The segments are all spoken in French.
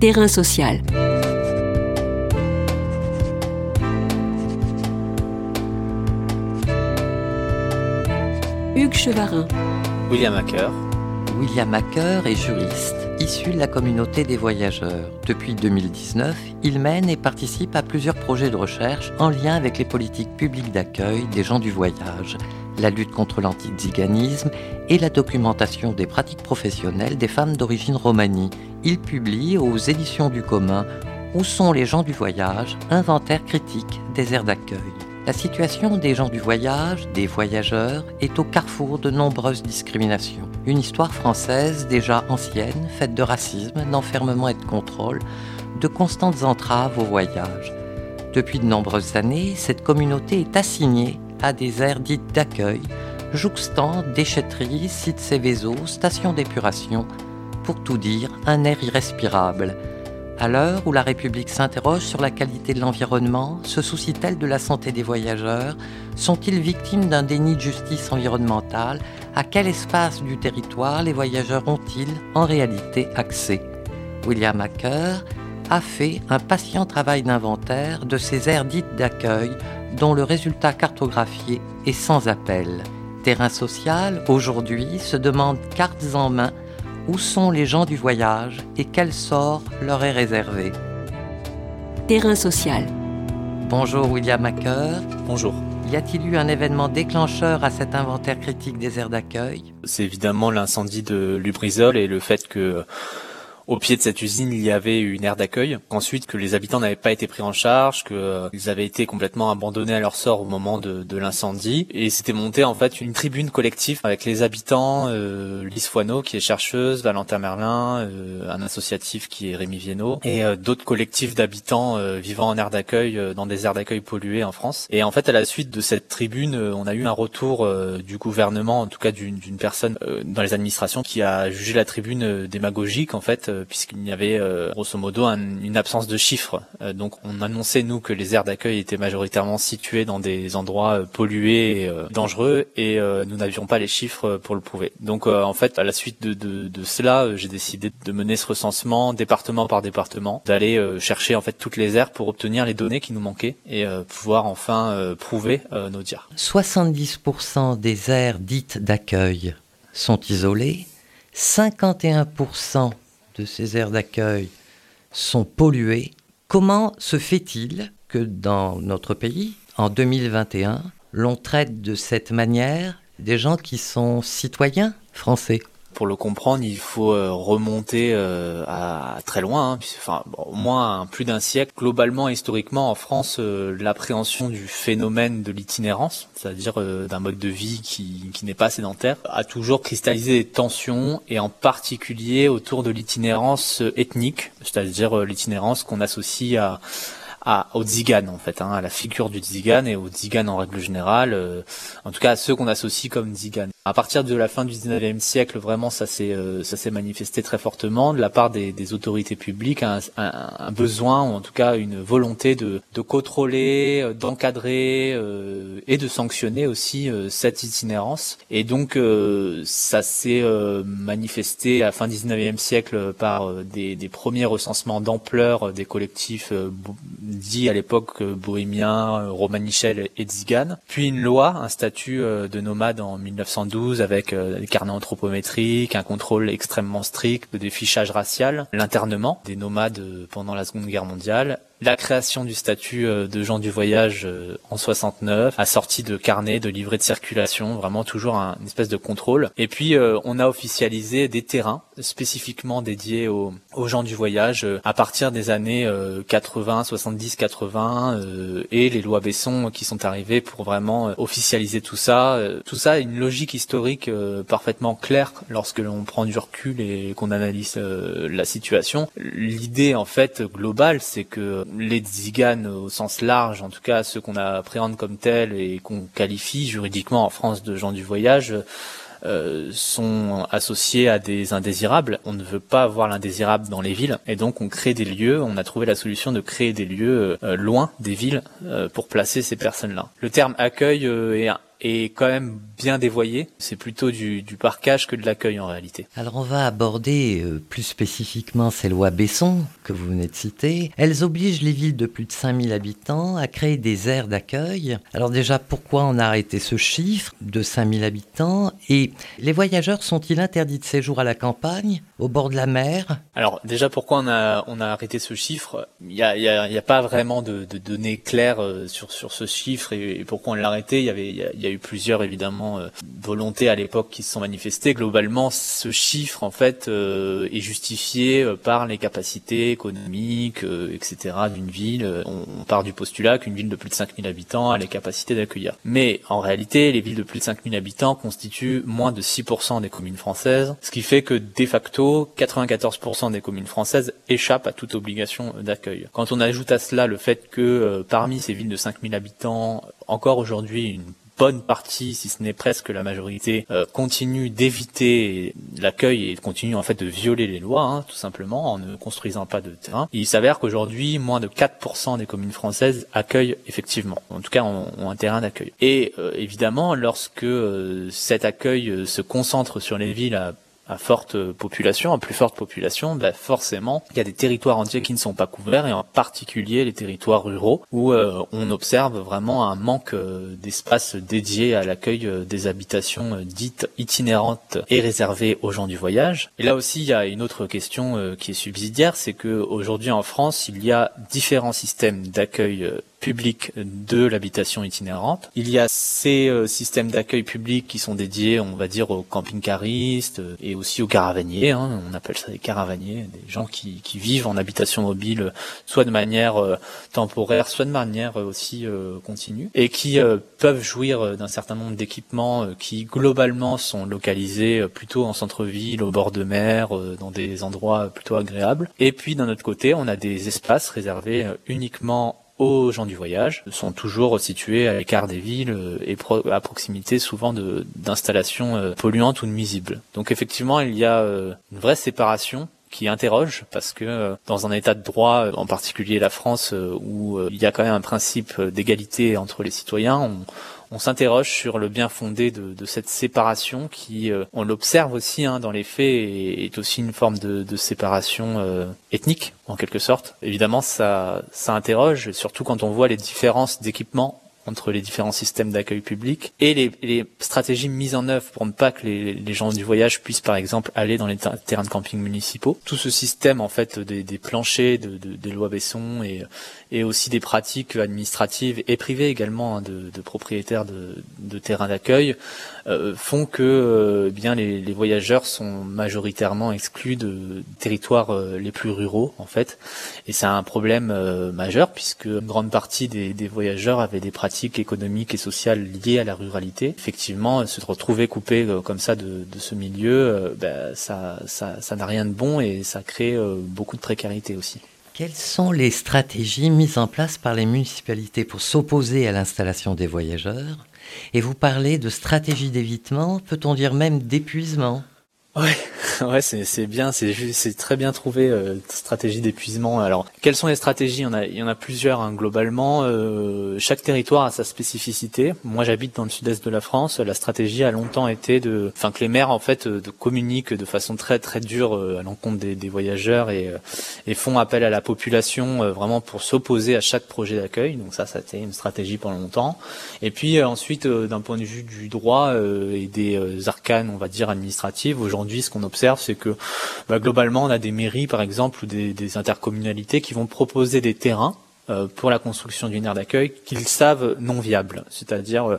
Terrain social. Hugues Chevarin. William Hacker. William Hacker est juriste, issu de la communauté des voyageurs. Depuis 2019, il mène et participe à plusieurs projets de recherche en lien avec les politiques publiques d'accueil des gens du voyage, la lutte contre l'antiziganisme et la documentation des pratiques professionnelles des femmes d'origine romanie. Il publie aux éditions du commun Où sont les gens du voyage Inventaire critique des aires d'accueil. La situation des gens du voyage, des voyageurs, est au carrefour de nombreuses discriminations. Une histoire française déjà ancienne, faite de racisme, d'enfermement et de contrôle, de constantes entraves au voyage. Depuis de nombreuses années, cette communauté est assignée à des aires dites d'accueil, jouxtant déchetteries, sites Céveso, stations d'épuration, pour tout dire, un air irrespirable. À l'heure où la République s'interroge sur la qualité de l'environnement, se soucie-t-elle de la santé des voyageurs? Sont-ils victimes d'un déni de justice environnementale? À quel espace du territoire les voyageurs ont-ils en réalité accès? William Hacker a fait un patient travail d'inventaire de ces aires dites d'accueil dont le résultat cartographié est sans appel. Terrain social, aujourd'hui, se demande cartes en main où sont les gens du voyage et quel sort leur est réservé? Terrain social. Bonjour William Hacker. Bonjour. Y a-t-il eu un événement déclencheur à cet inventaire critique des aires d'accueil? C'est évidemment l'incendie de Lubrizol et le fait que au pied de cette usine, il y avait une aire d'accueil. Ensuite, que les habitants n'avaient pas été pris en charge, qu'ils euh, avaient été complètement abandonnés à leur sort au moment de, de l'incendie. Et c'était monté en fait une tribune collective avec les habitants, euh, Lise Foineau qui est chercheuse, Valentin Merlin, euh, un associatif qui est Rémi Viennot, et euh, d'autres collectifs d'habitants euh, vivant en aire d'accueil dans des aires d'accueil polluées en France. Et en fait, à la suite de cette tribune, on a eu un retour du gouvernement, en tout cas d'une personne dans les administrations, qui a jugé la tribune démagogique en fait euh, puisqu'il y avait euh, grosso modo une absence de chiffres. Euh, donc on annonçait nous que les aires d'accueil étaient majoritairement situées dans des endroits pollués et dangereux et nous n'avions pas les chiffres pour le prouver. Donc en fait à la suite de, de, de cela j'ai décidé de mener ce recensement département par département, d'aller chercher en fait toutes les aires pour obtenir les données qui nous manquaient et pouvoir enfin prouver nos dires. 70% des aires dites d'accueil sont isolées, 51% de ces aires d'accueil sont polluées, comment se fait-il que dans notre pays, en 2021, l'on traite de cette manière des gens qui sont citoyens français? Pour le comprendre, il faut euh, remonter euh, à très loin, hein, enfin au moins plus d'un siècle. Globalement, historiquement, en France, euh, l'appréhension du phénomène de l'itinérance, c'est-à-dire d'un mode de vie qui, qui n'est pas sédentaire, a toujours cristallisé des tensions, et en particulier autour de l'itinérance ethnique, c'est-à-dire l'itinérance qu'on associe à à, au Zigan en fait, hein, à la figure du Zigan et au Zigan en règle générale, en tout cas à ceux qu'on associe comme Zigan. À partir de la fin du 19e siècle, vraiment, ça s'est euh, ça s'est manifesté très fortement de la part des, des autorités publiques, un, un, un, besoin ou en tout cas une volonté de, de contrôler, euh, d'encadrer euh, et de sanctionner aussi euh, cette itinérance. Et donc ça s'est manifesté à la fin du 19e siècle par des, des premiers recensements d'ampleur des collectifs dits à l'époque bohémiens, romanichel et Zigan. Puis une loi, un statut de nomade en 1912 avec euh, des carnets anthropométriques, un contrôle extrêmement strict, des fichages racial, l'internement des nomades euh, pendant la Seconde Guerre mondiale la création du statut euh, de gens du voyage euh, en 69, assorti de carnets, de livrets de circulation, vraiment toujours un, une espèce de contrôle. Et puis euh, on a officialisé des terrains spécifiquement dédiés aux, aux gens du voyage à partir des années 80, 70, 80 et les lois Besson qui sont arrivées pour vraiment officialiser tout ça. tout ça a une logique historique parfaitement claire lorsque l'on prend du recul et qu'on analyse la situation. L'idée en fait globale, c'est que les tziganes au sens large, en tout cas ceux qu'on appréhende comme tels et qu'on qualifie juridiquement en France de gens du voyage, euh, sont associés à des indésirables. On ne veut pas avoir l'indésirable dans les villes et donc on crée des lieux. On a trouvé la solution de créer des lieux euh, loin des villes euh, pour placer ces personnes-là. Le terme accueil est est quand même bien dévoyé. C'est plutôt du, du parcage que de l'accueil en réalité. Alors on va aborder euh, plus spécifiquement ces lois Besson que vous venez de citer. Elles obligent les villes de plus de 5000 habitants à créer des aires d'accueil. Alors déjà, pourquoi on a arrêté ce chiffre de 5000 habitants? Et les voyageurs sont-ils interdits de séjour à la campagne, au bord de la mer? Alors déjà, pourquoi on a, on a arrêté ce chiffre? Il n'y a, y a, y a, pas vraiment de, de, données claires euh, sur, sur ce chiffre et, pourquoi on l'a arrêté. Il y, avait, y, a, eu plusieurs évidemment euh, volontés à l'époque qui se sont manifestées. Globalement, ce chiffre en fait euh, est justifié par les capacités économiques, etc. d'une ville. On, part du postulat qu'une ville de plus de 5000 habitants a les capacités d'accueillir. Mais en réalité, les villes de plus de 5000 habitants constituent moins de 6% des communes françaises, ce qui fait que de facto, 94% des communes françaises échappent à toute obligation d'accueil. Quand on ajoute à cela le fait que euh, parmi ces villes de 5000 habitants, encore aujourd'hui, une bonne partie, si ce n'est presque la majorité, euh, continue d'éviter l'accueil et continue en fait de violer les lois, hein, tout simplement, en ne construisant pas de terrain. il s'avère qu'aujourd'hui, moins de 4% des communes françaises accueillent effectivement, en tout cas ont, un terrain d'accueil. Et euh, évidemment, lorsque euh, cet accueil se concentre sur les villes à à forte population, à plus forte population, bah forcément, il y a des territoires entiers qui ne sont pas couverts, et en particulier les territoires ruraux, où euh, on observe vraiment un manque euh, d'espace dédié à l'accueil euh, des habitations dites itinérantes et réservées aux gens du voyage. Et là aussi, il y a une autre question qui est subsidiaire, c'est que aujourd'hui en France, il y a différents systèmes d'accueil public de l'habitation itinérante. Il y a ces euh, systèmes d'accueil public qui sont dédiés, on va dire, aux camping-caristes euh, et aussi aux caravaniers. Hein. on appelle ça des caravaniers, des gens qui, qui, vivent en habitation mobile, soit de manière euh, temporaire, soit de manière aussi continue, et qui peuvent jouir d'un certain nombre d'équipements qui globalement sont localisés plutôt en centre-ville, au bord de mer, dans des endroits plutôt agréables. Et puis d'un autre côté, on a des espaces réservés uniquement aux gens du voyage sont toujours situés à l'écart des villes euh, et à proximité souvent d'installations euh, polluantes ou nuisibles. Donc effectivement, il y a euh, une vraie séparation qui interroge parce que dans un état de droit, en particulier la France, où il y a quand même un principe d'égalité entre les citoyens, on, on s'interroge sur le bien fondé de, de cette séparation qui, euh, on l'observe aussi hein, dans les faits, est, est, aussi une forme de, de séparation euh, ethnique en quelque sorte. Évidemment, ça, ça interroge, surtout quand on voit les différences d'équipement entre les différents systèmes d'accueil public et les, les, stratégies mises en œuvre pour ne pas que les, les, gens du voyage puissent par exemple aller dans les terrains de camping municipaux. Tout ce système en fait des, des planchers, de, de, des lois Besson et, et aussi des pratiques administratives et privées également hein, de, de, propriétaires de, de terrains d'accueil euh, font que euh, bien les, les, voyageurs sont majoritairement exclus de territoires euh, les plus ruraux en fait et c'est un problème euh, majeur puisque une grande partie des, des voyageurs avaient des pratiques économiques et sociales liées à la ruralité. Effectivement, se retrouver coupé euh, comme ça de, ce milieu, euh, ben, ça, ça, n'a rien de bon et ça crée euh, beaucoup de précarité aussi. Quelles sont les stratégies mises en place par les municipalités pour s'opposer à l'installation des voyageurs? Et vous parlez de stratégie d'évitement, peut-on dire même d'épuisement? Ouais, ouais, c'est bien, c'est très bien trouvé euh, stratégie d'épuisement. Alors, quelles sont les stratégies? Il y en a, il y en a plusieurs hein, globalement. Euh, chaque territoire a sa spécificité. Moi, j'habite dans le sud-est de la France. La stratégie a longtemps été de, enfin, que les maires en fait de communiquent de façon très très dure euh, à l'encontre des, des, voyageurs et, euh, et font appel à la population euh, vraiment pour s'opposer à chaque projet d'accueil. Donc ça, ça a été une stratégie pendant longtemps. Et puis ensuite, d'un point de vue du droit et des arcanes, on va dire administratives, aujourd'hui aujourd'hui, ce qu'on observe, c'est que bah, globalement, on a des mairies, par exemple, ou des, intercommunalités qui vont proposer des terrains euh, pour la construction d'une aire d'accueil qu'ils savent non viables, c'est-à-dire euh,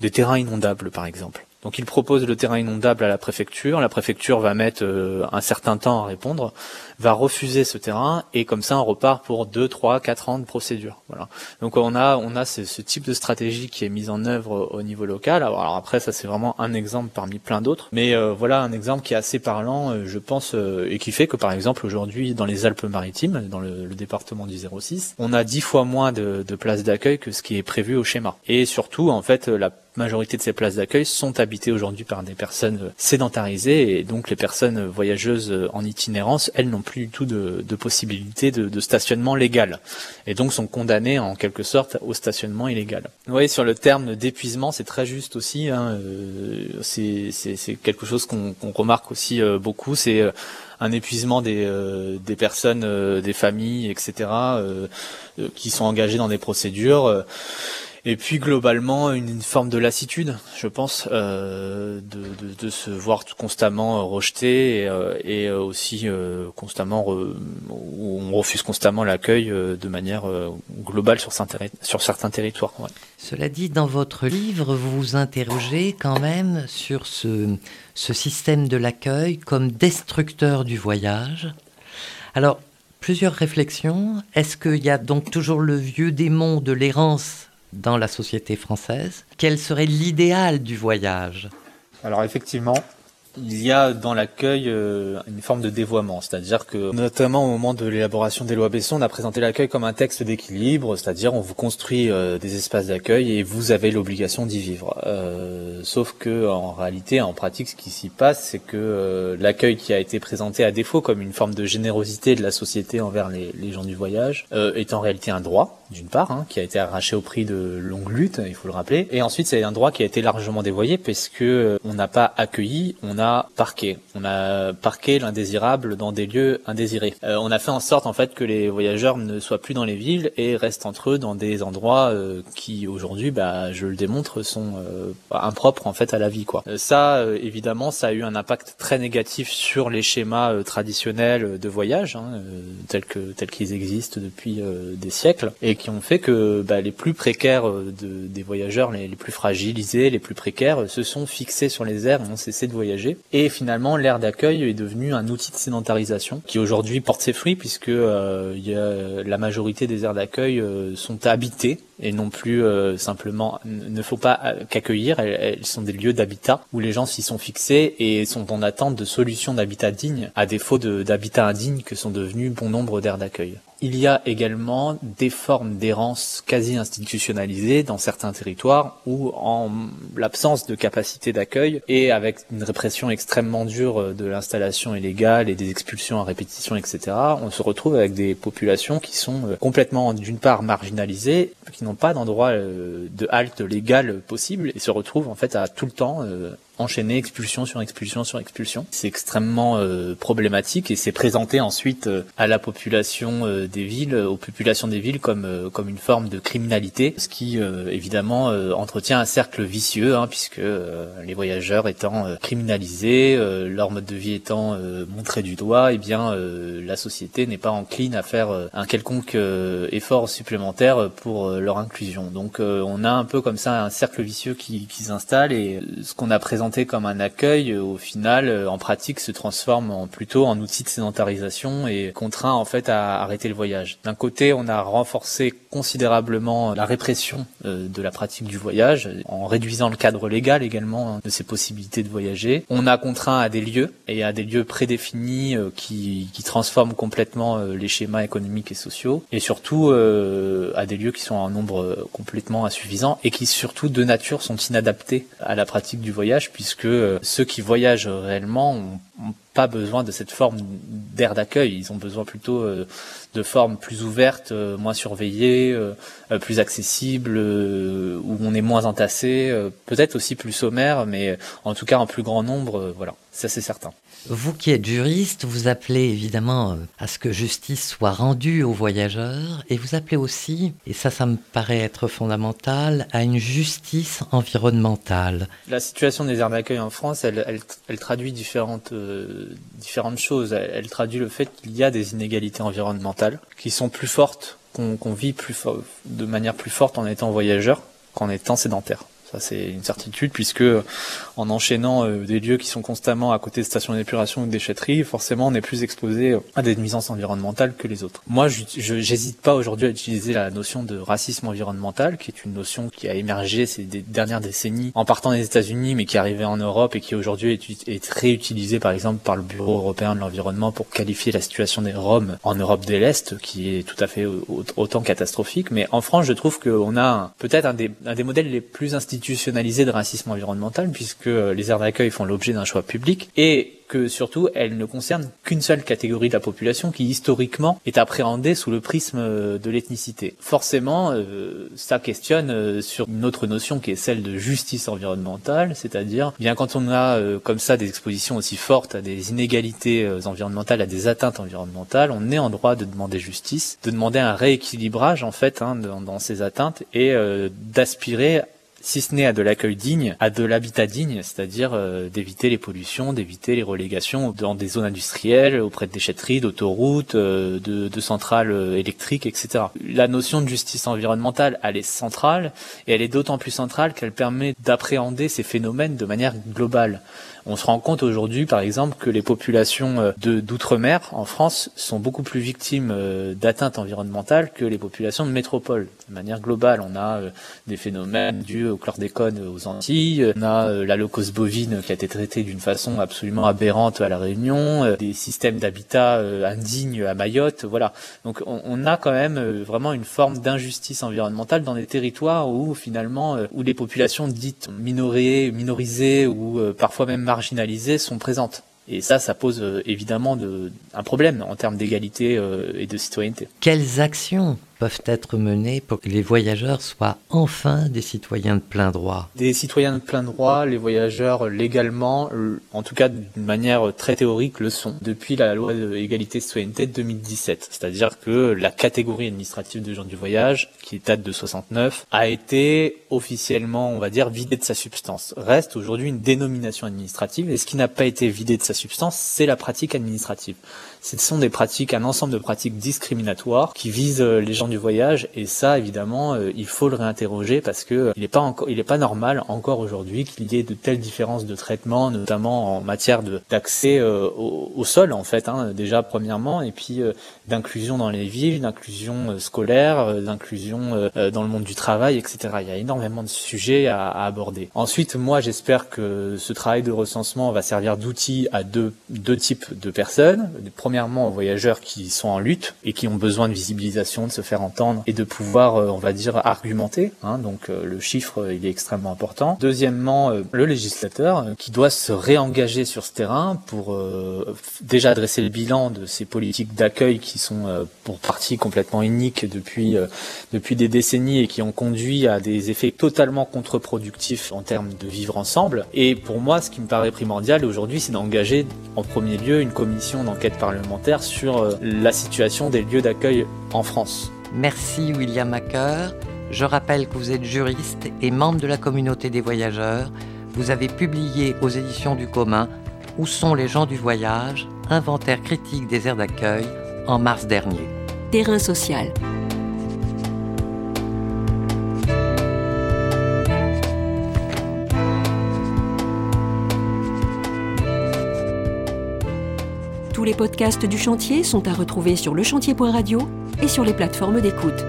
des terrains inondables, par exemple. Donc ils proposent le terrain inondable à la préfecture, la préfecture va mettre euh, un certain temps à répondre, va refuser ce terrain et comme ça on repart pour 2, 3, 4 ans de procédure. Voilà. Donc on a on a ce, type de stratégie qui est mise en œuvre au niveau local. Alors, après ça c'est vraiment un exemple parmi plein d'autres, mais euh, voilà un exemple qui est assez parlant, euh, je pense, et qui fait que par exemple aujourd'hui dans les Alpes-Maritimes, dans le, le, département du 06, on a 10 fois moins de, de places d'accueil que ce qui est prévu au schéma. Et surtout en fait la majorité de ces places d'accueil sont habitées aujourd'hui par des personnes sédentarisées et donc les personnes voyageuses en itinérance, elles n'ont plus du tout de, possibilité de, stationnement légal et donc sont condamnées en quelque sorte au stationnement illégal. Vous voyez, sur le terme d'épuisement, c'est très juste aussi. Hein, euh, c'est quelque chose qu'on remarque aussi euh, beaucoup. C'est euh, un épuisement des, euh, des personnes, euh, des familles, etc., qui sont engagées dans des procédures. Et puis globalement une, forme de lassitude, je pense, euh, de, se voir constamment euh, rejeté et, euh, aussi constamment où on refuse constamment l'accueil de manière globale sur, certains territoires. Cela dit, dans votre livre, vous vous interrogez quand même sur ce système de l'accueil comme destructeur du voyage. Alors, plusieurs réflexions. Est-ce qu'il y a donc toujours le vieux démon de l'errance dans la société française Quel serait l'idéal du voyage? Alors effectivement, il y a dans l'accueil euh, une forme de dévoiement, c'est-à-dire que notamment au moment de l'élaboration des lois Besson, on a présenté l'accueil comme un texte d'équilibre, c'est-à-dire on vous construit euh, des espaces d'accueil et vous avez l'obligation d'y vivre. Euh, sauf que en réalité, en pratique, ce qui s'y passe, c'est que l'accueil qui a été présenté à défaut comme une forme de générosité de la société envers les, les gens du voyage est en réalité un droit d'une part, hein, qui a été arraché au prix de longues luttes, il faut le rappeler, et ensuite c'est un droit qui a été largement dévoyé parce que euh, on n'a pas accueilli, on a parqué, on a parqué l'indésirable dans des lieux indésirés. Euh, on a fait en sorte en fait que les voyageurs ne soient plus dans les villes et restent entre eux dans des endroits euh, qui aujourd'hui, bah, je le démontre, sont impropres en fait à la vie quoi. ça, évidemment, ça a eu un impact très négatif sur les schémas traditionnels de voyage, hein, tels que tels qu'ils existent depuis des siècles qui ont fait que bah, les plus précaires euh, de, des voyageurs, les, plus fragilisés, les plus précaires, euh, se sont fixés sur les aires et ont cessé de voyager. Et finalement, l'aire d'accueil est devenu un outil de sédentarisation qui aujourd'hui porte ses fruits puisque euh, y a, la majorité des aires d'accueil euh, sont habitées et non plus simplement ne faut pas qu'accueillir. Elles, elles, sont des lieux d'habitat où les gens s'y sont fixés et sont en attente de solutions d'habitat digne, à défaut d'habitat indigne que sont devenus bon nombre d'aires d'accueil. Il y a également des formes d'errance quasi institutionnalisées dans certains territoires où, en l'absence de capacité d'accueil et avec une répression extrêmement dure de l'installation illégale et des expulsions à répétition, etc., on se retrouve avec des populations qui sont euh, complètement, d'une part, marginalisées, qui n'ont pas d'endroit euh, de halte légal possible et se retrouvent en fait à tout le temps euh, enchaîner expulsion sur expulsion sur expulsion. C'est extrêmement euh, problématique et c'est présenté ensuite euh, à la population euh, des villes, aux populations des villes comme comme une forme de criminalité, ce qui évidemment entretient un cercle vicieux hein, puisque les voyageurs étant criminalisés, leur mode de vie étant montré du doigt, et eh bien la société n'est pas encline à faire un quelconque effort supplémentaire pour leur inclusion. Donc on a un peu comme ça un cercle vicieux qui, qui s'installe et ce qu'on a présenté comme un accueil, euh, au final, euh, en pratique, se transforme en, plutôt en outil de sédentarisation et contraint en fait à arrêter le voyage. D'un côté, on a renforcé considérablement la répression euh, de la pratique du voyage en réduisant le cadre légal également hein, de ces possibilités de voyager. On a contraint à des lieux et à des lieux prédéfinis qui, qui transforment complètement les schémas économiques et sociaux et surtout à des lieux qui sont en nombre complètement insuffisant et qui surtout de nature sont inadaptés à la pratique du voyage puisque euh, ceux qui voyagent réellement pas besoin de cette forme d'air d'accueil. Ils ont besoin plutôt euh, de formes plus ouvertes, euh, moins surveillées, plus accessibles, où on est moins entassé, peut-être aussi plus sommaire, mais en tout cas en plus grand nombre. voilà, ça c'est certain. Vous qui êtes juriste, vous appelez évidemment euh, à ce que justice soit rendue aux voyageurs et vous appelez aussi, et ça ça me paraît être fondamental, à une justice environnementale. La situation des aires d'accueil en France, elle, elle, elle traduit différentes, différentes choses. Elle, traduit le fait qu'il y a des inégalités environnementales qui sont plus fortes, qu'on qu vit plus de manière plus forte en étant voyageur qu'en étant sédentaire. C'est une certitude, puisque en enchaînant euh, des lieux qui sont constamment à côté de stations d'épuration ou de déchetteries, forcément, on est plus exposé à des nuisances environnementales que les autres. Moi, je n'hésite pas aujourd'hui à utiliser la notion de racisme environnemental, qui est une notion qui a émergé ces dernières décennies en partant des États-Unis, mais qui est arrivée en Europe et qui aujourd'hui est, est réutilisée, par exemple, par le Bureau européen de l'environnement pour qualifier la situation des Roms en Europe de l'Est, qui est tout à fait autant catastrophique. Mais en France, je trouve qu'on a peut-être un des, un des modèles les plus institutionnels institutionnalisée de racisme environnemental puisque les aires d'accueil font l'objet d'un choix public et que surtout elle ne concerne qu'une seule catégorie de la population qui historiquement est appréhendée sous le prisme euh, de l'ethnicité. Forcément, euh, ça questionne euh, sur une autre notion qui est celle de justice environnementale, c'est-à-dire bien quand on a comme ça des expositions aussi fortes à des inégalités environnementales, à des atteintes environnementales, on est en droit de demander justice, de demander un rééquilibrage en fait hein, dans, dans, ces atteintes et d'aspirer si ce n'est à de l'accueil digne, à de l'habitat digne, c'est-à-dire euh, d'éviter les pollutions, d'éviter les relégations dans des zones industrielles, auprès de déchetteries, d'autoroutes, euh, de, de, centrales euh, électriques, etc. La notion de justice environnementale, elle est centrale, et elle est d'autant plus centrale qu'elle permet d'appréhender ces phénomènes de manière globale. On se rend compte aujourd'hui, par exemple, que les populations euh, d'outre-mer en France sont beaucoup plus victimes euh, d'atteintes environnementales que les populations de métropole. De manière globale, on a des phénomènes dus au chlordécone aux Antilles, on a la locose bovine qui a été traitée d'une façon absolument aberrante à la Réunion, des systèmes d'habitat indignes à Mayotte, voilà. Donc on, a quand même vraiment une forme d'injustice environnementale dans des territoires où finalement où les populations dites minorées, minorisées ou parfois même marginalisées sont présentes. Et ça, ça pose euh, évidemment de, un problème en termes d'égalité euh, et de citoyenneté. Quelles actions peuvent être menées pour que les voyageurs soient enfin des citoyens de plein droit Des citoyens de plein droit, les voyageurs légalement, en tout cas d'une manière très théorique, le sont depuis la loi d'égalité citoyenneté de 2017. C'est-à-dire que la catégorie administrative de gens du voyage, qui date de 69, a été officiellement, on va dire, vidée de sa substance. Reste aujourd'hui une dénomination administrative et ce qui n'a pas été vidé de sa substance, c'est la pratique administrative ce sont des pratiques, un ensemble de pratiques discriminatoires qui visent les gens du voyage et ça évidemment euh, il faut le réinterroger parce que euh, il n'est pas encore, il est pas normal encore aujourd'hui qu'il y ait de telles différences de traitement, notamment en matière d'accès au, au, sol en fait, hein, déjà premièrement et puis d'inclusion dans les villes, d'inclusion scolaire, d'inclusion dans le monde du travail, etc. Il y a énormément de sujets à, à aborder. Ensuite, moi j'espère que ce travail de recensement va servir d'outil à deux, deux types de personnes. Premièrement aux voyageurs qui sont en lutte et qui ont besoin de visibilisation, de se faire entendre et de pouvoir, euh, on va dire, argumenter. Hein, donc euh, le chiffre, euh, il est extrêmement important. Deuxièmement, le législateur qui doit se réengager sur ce terrain pour déjà adresser le bilan de ces politiques d'accueil qui sont pour partie complètement uniques depuis depuis des décennies et qui ont conduit à des effets totalement contre-productifs en termes de vivre ensemble. Et pour moi, ce qui me paraît primordial aujourd'hui, c'est d'engager en premier lieu une commission d'enquête parlementaire sur euh, la situation des lieux d'accueil en France. Merci William Acker. Je rappelle que vous êtes juriste et membre de la communauté des voyageurs. Vous avez publié aux éditions du commun Où sont les gens du voyage? Inventaire critique des aires d'accueil en mars dernier. Terrain social. les podcasts du chantier sont à retrouver sur lechantier.radio et sur les plateformes d'écoute.